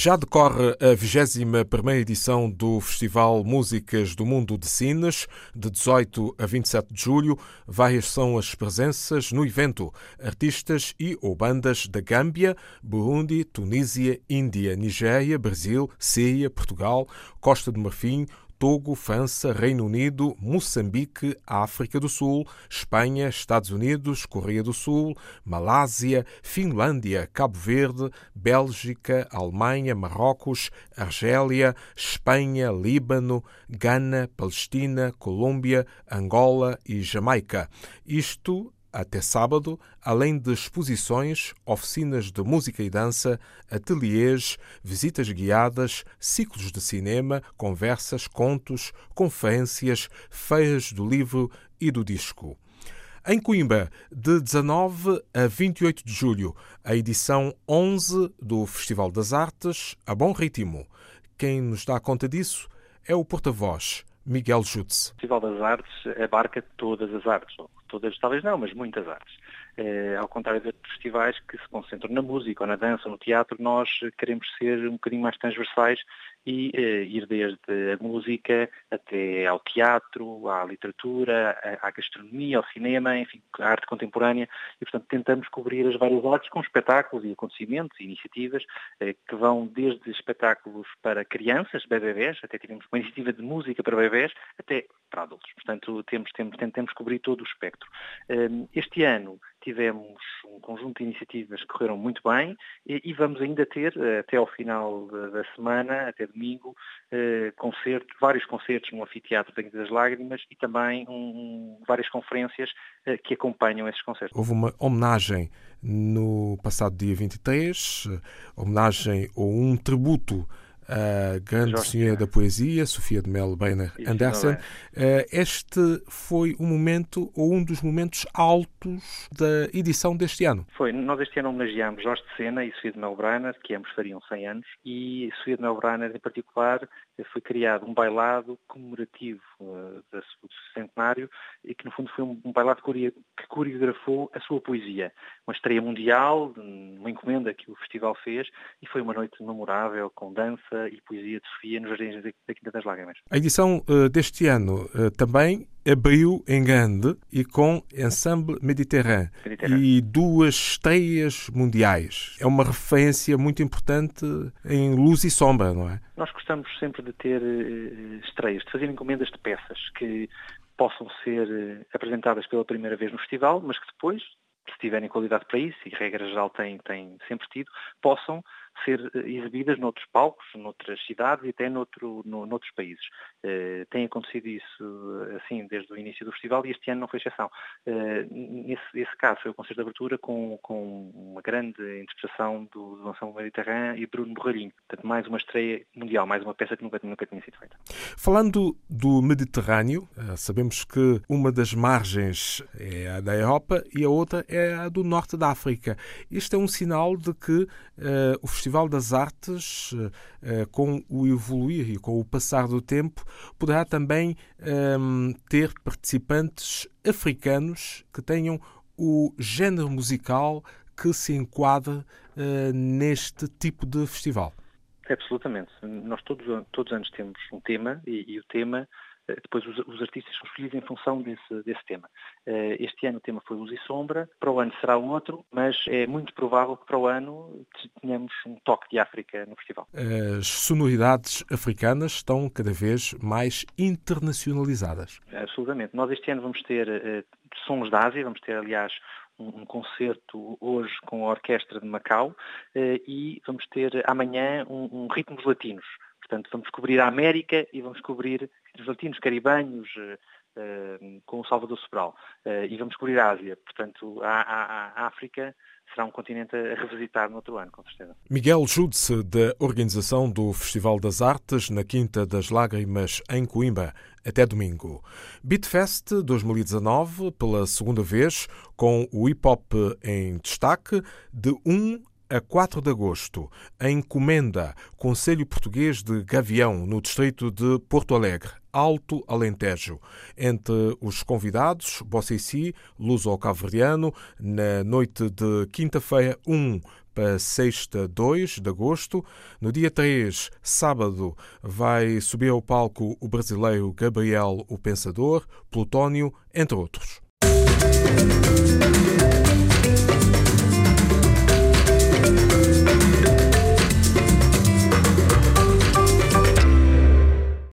Já decorre a 21 edição do Festival Músicas do Mundo de Sines, de 18 a 27 de julho. Várias são as presenças no evento. Artistas e ou bandas da Gâmbia, Burundi, Tunísia, Índia, Nigéria, Brasil, Síria, Portugal, Costa do Marfim, Togo, França, Reino Unido, Moçambique, África do Sul, Espanha, Estados Unidos, Coreia do Sul, Malásia, Finlândia, Cabo Verde, Bélgica, Alemanha, Marrocos, Argélia, Espanha, Líbano, Gana, Palestina, Colômbia, Angola e Jamaica. Isto até sábado, além de exposições, oficinas de música e dança, ateliês, visitas guiadas, ciclos de cinema, conversas, contos, conferências, feiras do livro e do disco. Em Coimbra, de 19 a 28 de julho, a edição 11 do Festival das Artes, a bom ritmo. Quem nos dá conta disso é o porta-voz, Miguel Jutz. O Festival das Artes abarca todas as artes, todas talvez não, mas muitas artes. É, ao contrário de outros festivais que se concentram na música ou na dança ou no teatro, nós queremos ser um bocadinho mais transversais e eh, ir desde a música até ao teatro, à literatura, à, gastronomia, ao cinema, enfim, à arte contemporânea e, portanto, tentamos cobrir as várias artes com espetáculos e acontecimentos e iniciativas eh, que vão desde espetáculos para crianças, bebês, até tivemos uma iniciativa de música para bebês, até para adultos. Portanto, temos, temos, tentamos cobrir todo o espectro. Eh, este ano tivemos um conjunto de iniciativas que correram muito bem e, e vamos ainda ter, eh, até ao final da, da semana, até domingo, eh, concertos, vários concertos no Anfiteatro da das Lágrimas e também um, várias conferências eh, que acompanham esses concertos. Houve uma homenagem no passado dia 23, eh, homenagem ou um tributo a grande Jorge, senhora da poesia, Sofia de Mel Beiner Andersen. É. Este foi um momento, ou um dos momentos altos da edição deste ano. Foi. Nós este ano homenageámos Jorge de Sena e Sofia de Mel Breiner, que ambos fariam 100 anos, e Sofia de Mel Breiner, em particular, foi criado um bailado comemorativo uh, do centenário e que, no fundo, foi um, um bailado que coreografou a sua poesia. Uma estreia mundial, uma encomenda que o festival fez, e foi uma noite memorável, com dança, e poesia de Sofia nos Jardins da Quinta das Lágrimas. A edição uh, deste ano uh, também abriu em grande e com Ensemble Mediterrâneo e duas estreias mundiais. É uma referência muito importante em luz e sombra, não é? Nós gostamos sempre de ter uh, estreias, de fazer encomendas de peças que possam ser apresentadas pela primeira vez no festival, mas que depois, se tiverem qualidade para isso, e regra geral tem sempre tido, possam ser eh, exibidas noutros palcos, noutras cidades e até noutro, no, noutros países. Uh, tem acontecido isso assim desde o início do festival e este ano não foi exceção. Uh, nesse, esse caso foi o concerto de abertura com, com uma grande interpretação do, do Ensemble Mediterrâneo e Bruno Borralhinho. Portanto, mais uma estreia mundial, mais uma peça que nunca, nunca tinha sido feita. Falando do Mediterrâneo, sabemos que uma das margens é a da Europa e a outra é a do norte da África. Isto é um sinal de que uh, o festival Festival das Artes, eh, com o evoluir e com o passar do tempo, poderá também ehm, ter participantes africanos que tenham o género musical que se enquadra eh, neste tipo de festival. Absolutamente. Nós todos, todos os anos temos um tema e, e o tema eh, depois os, os, artistas são escolhidos em função desse, desse tema. Uh, este ano o tema foi Luz e Sombra, para o ano será outro, mas é muito provável que para o ano tenhamos um toque de África no festival. As sonoridades africanas estão cada vez mais internacionalizadas. Absolutamente. Nós este ano vamos ter uh, sons da Ásia, vamos ter aliás um, concerto hoje com a Orquestra de Macau e vamos ter amanhã um, um ritmos latinos. Portanto, vamos cobrir a América e vamos cobrir os latinos caribenhos, uh, com o Salvador Sobral. Uh, e vamos cobrir a Ásia. Portanto, a, a, a, África será um continente a revisitar no outro ano, com certeza. Miguel Jude-se, da organização do Festival das Artes na Quinta das Lágrimas, em Coimbra, até domingo. Beatfest 2019, pela segunda vez, com o hip-hop em destaque, de 1 a 4 de agosto, em Comenda, Conselho Português de Gavião, no distrito de Porto Alegre, Alto Alentejo. Entre os convidados, Bossessi, Luso Calverdiano, na noite de quinta-feira 1 para sexta 2 de agosto. No dia 3, sábado, vai subir ao palco o brasileiro Gabriel o Pensador, Plutónio, entre outros.